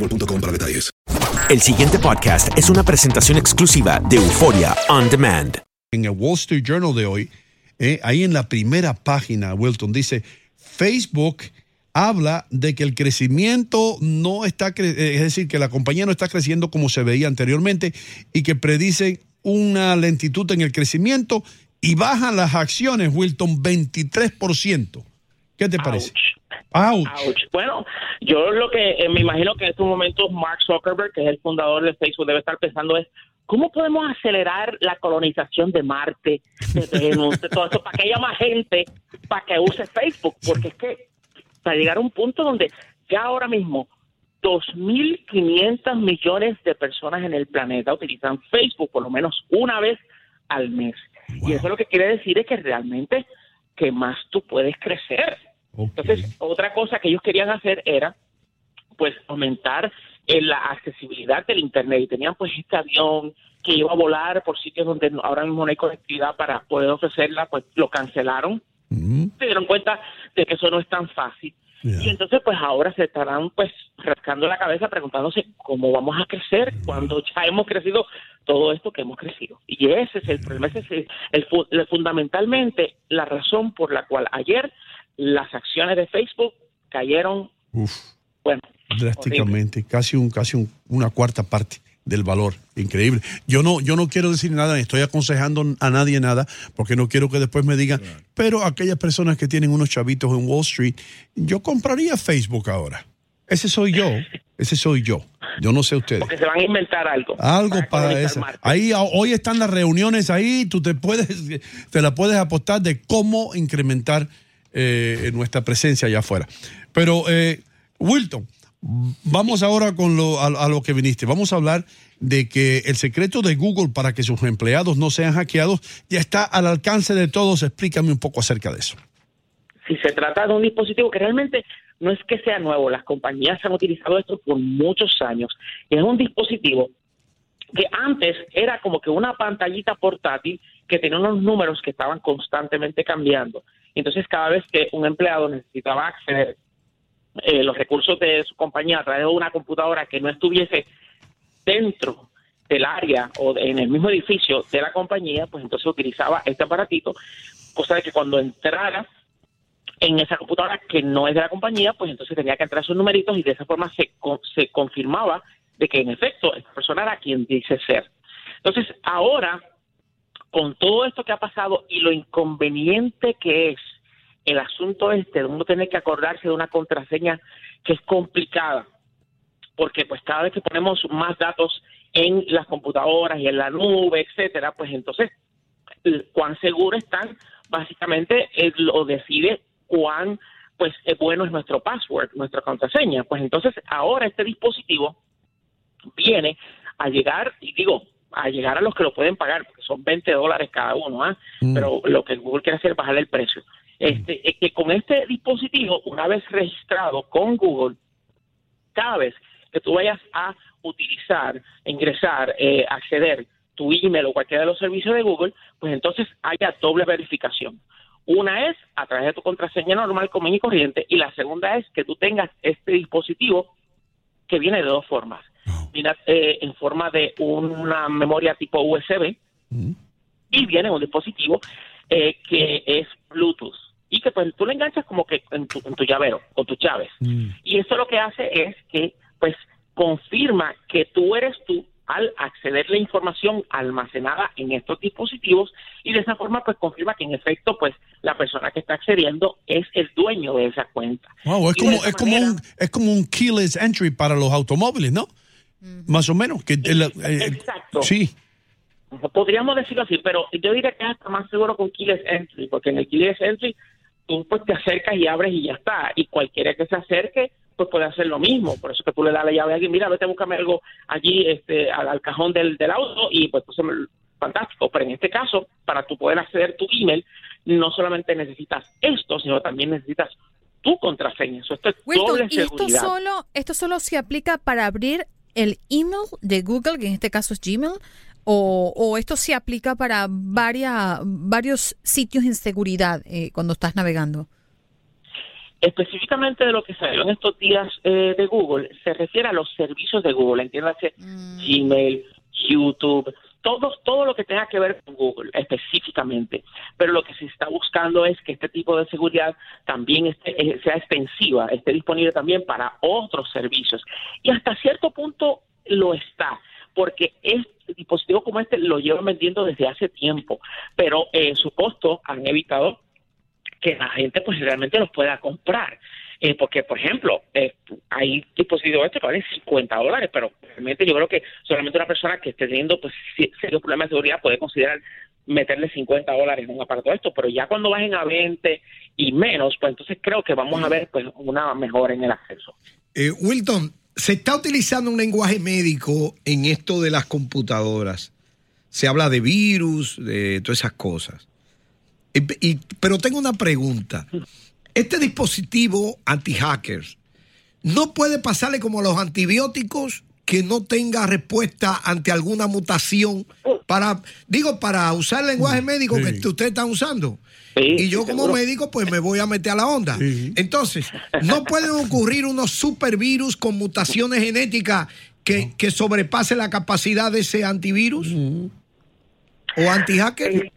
boostmobile.com para detalles. El siguiente podcast es una presentación exclusiva de Euforia On Demand. En el Wall Street Journal de hoy, eh, ahí en la primera página, Wilton dice, Facebook habla de que el crecimiento no está, cre- eh, es decir, que la compañía no está creciendo como se veía anteriormente y que predice una lentitud en el crecimiento y bajan las acciones, Wilton, 23%. ¿Qué te parece? Ouch. Ouch. Bueno, yo lo que eh, me imagino que en estos momentos Mark Zuckerberg, que es el fundador de Facebook, debe estar pensando es cómo podemos acelerar la colonización de Marte, de Venus, de todo eso, para que haya más gente para que use Facebook, porque es que para llegar a un punto donde ya ahora mismo 2.500 millones de personas en el planeta utilizan Facebook por lo menos una vez al mes. Y eso lo que quiere decir es que realmente que más tú puedes crecer. Entonces, otra cosa que ellos querían hacer era, pues, aumentar eh, la accesibilidad del Internet. Y tenían, pues, este avión que iba a volar por sitios donde ahora mismo no hay conectividad para poder ofrecerla, pues, lo cancelaron. Se dieron cuenta de que eso no es tan fácil. Y entonces, pues, ahora se estarán, pues, rascando la cabeza preguntándose cómo vamos a crecer cuando ya hemos crecido todo esto que hemos crecido. Y ese es el problema, ese es el, el fu- el- fundamentalmente la razón por la cual ayer las acciones de Facebook cayeron, Uf, bueno, drásticamente, casi un casi un- una cuarta parte del valor, increíble. Yo no yo no quiero decir nada, ni estoy aconsejando a nadie nada, porque no quiero que después me digan, pero aquellas personas que tienen unos chavitos en Wall Streat, yo compraría Facebook ahora. Ese soy yo, ese soy yo. Yo no sé ustedes. porque se van a inventar algo. Algo para eso. Ahí hoy están las reuniones ahí, tú te puedes, te la puedes apostar de cómo incrementar eh, nuestra presencia allá afuera. Pero, eh, Wilton, vamos ahora con lo, a, a lo que viniste. Vamos a hablar de que el secreto de Google para que sus empleados no sean hackeados ya está al alcance de todos. Explícame un poco acerca de eso. si se trata de un dispositivo que realmente no es que sea nuevo, las compañías han utilizado esto por muchos años. Y es un dispositivo que antes era como que una pantallita portátil que tenía unos números que estaban constantemente cambiando. Entonces, cada vez que un empleado necesitaba acceder eh, los recursos de su compañía a través de una computadora que no estuviese dentro del área o en el mismo edificio de la compañía, pues entonces utilizaba este aparatito, cosa de que cuando entrara en esa computadora que no es de la compañía, pues entonces tenía que entrar sus numeritos y de esa forma se, se confirmaba de que en efecto esta persona era quien dice ser. Entonces, ahora, con todo esto que ha pasado y lo inconveniente que es el asunto este uno tener que acordarse de una contraseña que es complicada, porque pues cada vez que ponemos más datos en las computadoras y en la nube, etcétera, pues entonces cuán seguro están, básicamente eh, lo decide cuán pues es bueno es nuestro password, nuestra contraseña. Pues entonces ahora este dispositivo viene a llegar, y digo, a llegar a los que lo pueden pagar, porque son 20 dólares cada uno, ¿ah? pero lo que Google quiere hacer es bajarle el precio. Este, es que con este dispositivo, una vez registrado con Google, cada vez que tú vayas a utilizar, ingresar, eh, acceder tu email o cualquiera de los servicios de Google, pues entonces haya doble verificación. Una es a través de tu contraseña normal, común y corriente, y la segunda es que tú tengas este dispositivo que viene de dos formas. Eh, en forma de una memoria tipo USB y viene en un dispositivo eh, que es Bluetooth y que pues tú le enganchas como que en tu, en tu llavero o tus llaves. Y eso lo que hace es que pues confirma que tú eres tú al acceder la información almacenada en estos dispositivos y de esa forma pues confirma que en efecto pues la persona que está accediendo es el dueño de esa cuenta. Wow, es como es como un es como un keyless entry para los automóviles, ¿no? Más o menos que eh, exacto. Sí. Podríamos decirlo así, pero yo diría que es hasta más seguro con keyless entry, porque en el keyless entry tú pues te acercas y abres y ya está, y cualquiera que se acerque pues puede hacer lo mismo. Por eso que tú le das la llave a alguien, mira, vete a buscarme algo allí este, al, cajón del, del, auto y pues, pues fantástico. Pero en este caso, para tú poder acceder tu email, no solamente necesitas esto, sino también necesitas tu contraseña. Eso esto es doble ¿y esto solo, esto solo se aplica para abrir el email de Google, que en este caso es Gmail, o, o esto se aplica para varias, varios sitios en seguridad eh, cuando estás navegando? Específicamente de lo que salió en estos días eh, de Google, se refiere a los servicios de Google, entiéndase mm. Gmail, YouTube, todo, todo lo que tenga que ver con Google específicamente. Pero lo que se está buscando es que este tipo de seguridad también esté, eh, sea extensiva, esté disponible también para otros servicios. Y hasta cierto punto lo está, porque este dispositivo como este lo llevan vendiendo desde hace tiempo, pero eh, su costo han evitado que la gente pues realmente los pueda comprar. Eh, porque, por ejemplo, eh, hay dispositivos este que valen 50 dólares, pero realmente yo creo que solamente una persona que esté teniendo pues serios problemas de seguridad puede considerar meterle 50 dólares en un aparato de esto, pero ya cuando bajen a 20 y menos, pues entonces creo que vamos a ver pues una mejora en el acceso. Eh, Wilton, se está utilizando un lenguaje médico en esto de las computadoras. Se habla de virus, de todas esas cosas. Y, pero tengo una pregunta. Este dispositivo anti-hackers no puede pasarle como a los antibióticos que no tenga respuesta ante alguna mutación para, digo, para usar el lenguaje médico que ustedes están usando. y yo como médico pues me voy a meter a la onda. Entonces, ¿no pueden ocurrir unos supervirus con mutaciones genéticas que, que sobrepase la capacidad de ese antivirus? ¿O anti-hacker?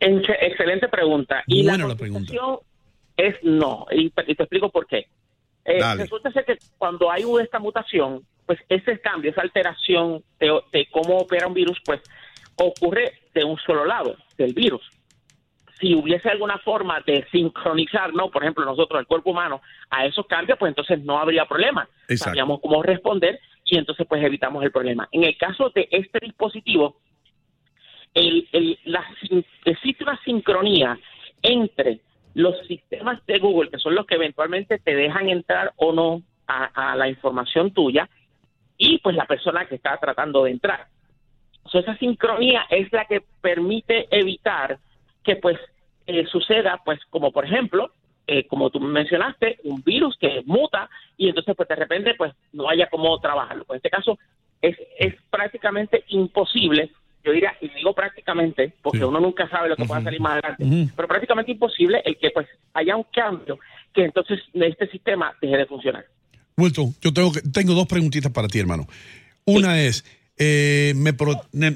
excelente pregunta. Y la, es no. Y, te explico por qué. Eh, resulta ser que cuando hay esta mutación, pues ese cambio, esa alteración de, cómo opera un virus, pues ocurre de un solo lado, del virus. Si hubiese alguna forma de sincronizar, ¿no? Por ejemplo, nosotros, el cuerpo humano, a esos cambios, pues entonces no habría problema. Sabríamos cómo responder y entonces pues evitamos el problema. En el caso de este dispositivo, el, el, la, existe una sincronía entre los sistemas de Google, que son los que eventualmente te dejan entrar o no a, la información tuya, y pues la persona que está tratando de entrar. esa sincronía es la que permite evitar que pues eh, suceda, pues como por ejemplo, eh, como tú mencionaste, un virus que muta y entonces pues de repente pues no haya cómo trabajarlo. En este caso es, es prácticamente imposible yo diría, y digo prácticamente, porque uno nunca sabe lo que pueda salir más adelante, pero prácticamente imposible el que pues haya un cambio que entonces este sistema deje de funcionar. Wilton, yo tengo, tengo dos preguntitas para ti, hermano. Una es, eh, me,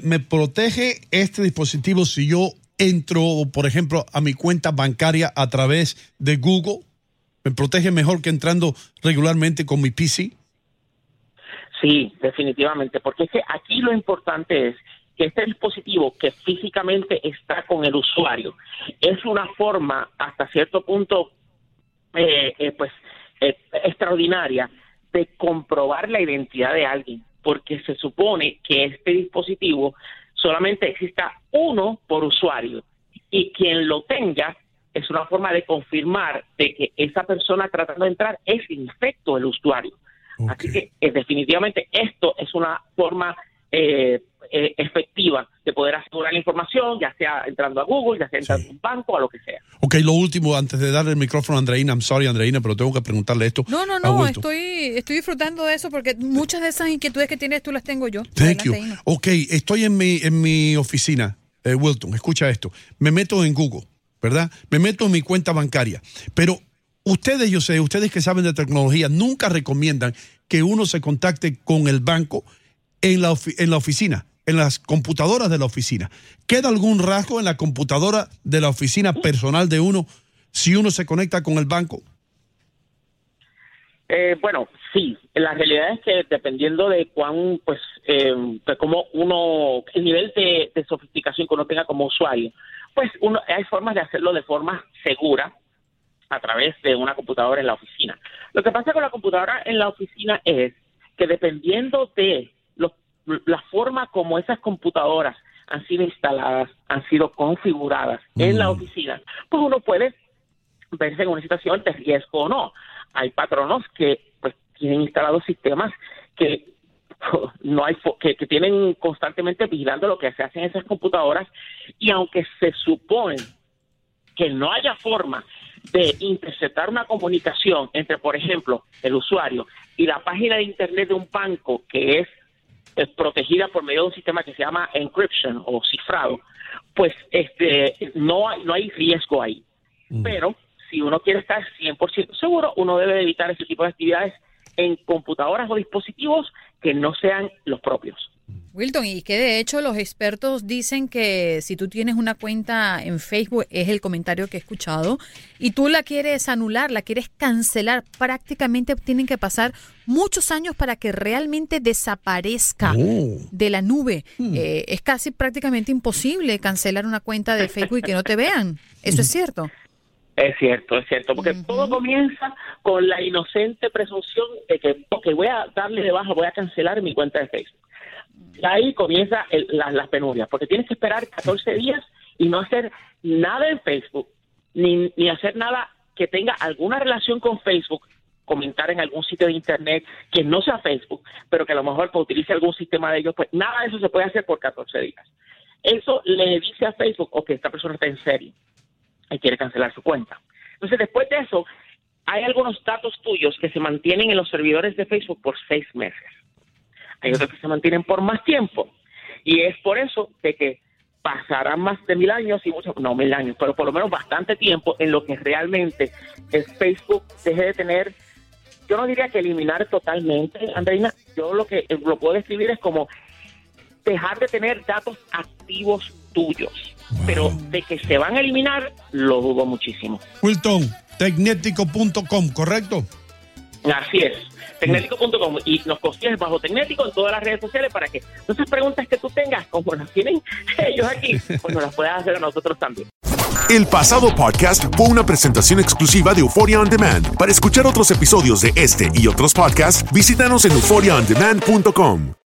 ¿me protege este dispositivo si yo entro, por ejemplo, a mi cuenta bancaria a través de Google? ¿Me protege mejor que entrando regularmente con mi PC? Sí, definitivamente, porque es que aquí lo importante es que este dispositivo que físicamente está con el usuario es una forma hasta cierto punto eh, eh, pues eh, extraordinaria de comprobar la identidad de alguien, porque se supone que este dispositivo solamente exista uno por usuario y quien lo tenga es una forma de confirmar de que esa persona tratando de entrar es en efecto el usuario. Así que eh, definitivamente esto es una forma eh, eh, efectiva de poder asegurar la información, ya sea entrando a Google, ya sea entrando a un banco, a lo que sea. Ok, lo último, antes de darle el micrófono a Andreina, I'm sorry Andreina, pero tengo que preguntarle esto. No, no, no, estoy, estoy disfrutando de eso porque muchas de esas inquietudes que tienes tú las tengo yo. Thank you. Ok, estoy en mi, en mi oficina, eh, Wilton, escucha esto. Me meto en Google, ¿verdad? Me meto en mi cuenta bancaria. Pero ustedes, yo sé, ustedes que saben de tecnología, nunca recomiendan que uno se contacte con el banco en la, ofi- en la oficina, en las computadoras de la oficina. ¿Queda algún rasgo en la computadora de la oficina personal de uno si uno se conecta con el banco? Eh, bueno, sí, la realidad es que dependiendo de cuán, pues, eh, de cómo uno, el nivel de, de sofisticación que uno tenga como usuario, pues uno, hay formas de hacerlo de forma segura a través de una computadora en la oficina. Lo que pasa con la computadora en la oficina es que dependiendo de la forma como esas computadoras han sido instaladas, han sido configuradas en la oficina, pues uno puede verse en una situación de riesgo o no. Hay patronos que pues tienen instalados sistemas que no hay fo- que, que tienen constantemente vigilando lo que se hace en esas computadoras y aunque se supone que no haya forma de interceptar una comunicación entre, por ejemplo, el usuario y la página de internet de un banco que es, es protegida por medio de un sistema que se llama encryption o cifrado, pues este no hay, no hay riesgo ahí. Pero si uno quiere estar 100% seguro, uno debe evitar ese tipo de actividades en computadoras o dispositivos que no sean los propios. Wilton, y que de hecho los expertos dicen que si tú tienes una cuenta en Facebook, es el comentario que he escuchado, y tú la quieres anular, la quieres cancelar, prácticamente tienen que pasar muchos años para que realmente desaparezca Oh. de la nube. Eh, es casi prácticamente imposible cancelar una cuenta de Facebook y que no te vean. Eso es cierto. Es cierto, es cierto, porque todo comienza con la inocente presunción de que, ok, voy a darle de baja, voy a cancelar mi cuenta de Facebook. Ahí comienza el- la- las penurias, porque tienes que esperar 14 días y no hacer nada en Facebook, ni, ni hacer nada que tenga alguna relación con Facebook, comentar en algún sitio de Internet que no sea Facebook, pero que a lo mejor pues, utilice algún sistema de ellos, pues nada de eso se puede hacer por 14 días. Eso le dice a Facebook, ok, esta persona está en serio y quiere cancelar su cuenta. Entonces, después de eso, hay algunos datos tuyos que se mantienen en los servidores de Facebook por seis meses. Hay otros que se mantienen por más tiempo. Y es por eso de que pasarán más de mil años y muchos, no mil años, pero por lo menos bastante tiempo en lo que realmente el Facebook deje de tener, yo no diría que eliminar totalmente, Andreina, yo lo que lo puedo describir es como dejar de tener datos activos tuyos. Pero de que se van a eliminar, lo dudo muchísimo. Wilton, tecnético.com, ¿correcto? Así es. Tecnético.com y nos consigues bajo Tecnético en todas las redes sociales para que esas preguntas que tú tengas, como las tienen ellos aquí, pues nos las puedas hacer a nosotros también. El pasado podcast fue una presentación exclusiva de Euphoria On Demand. Para escuchar otros episodios de este y otros podcasts, visítanos en euphoriaondemand.com.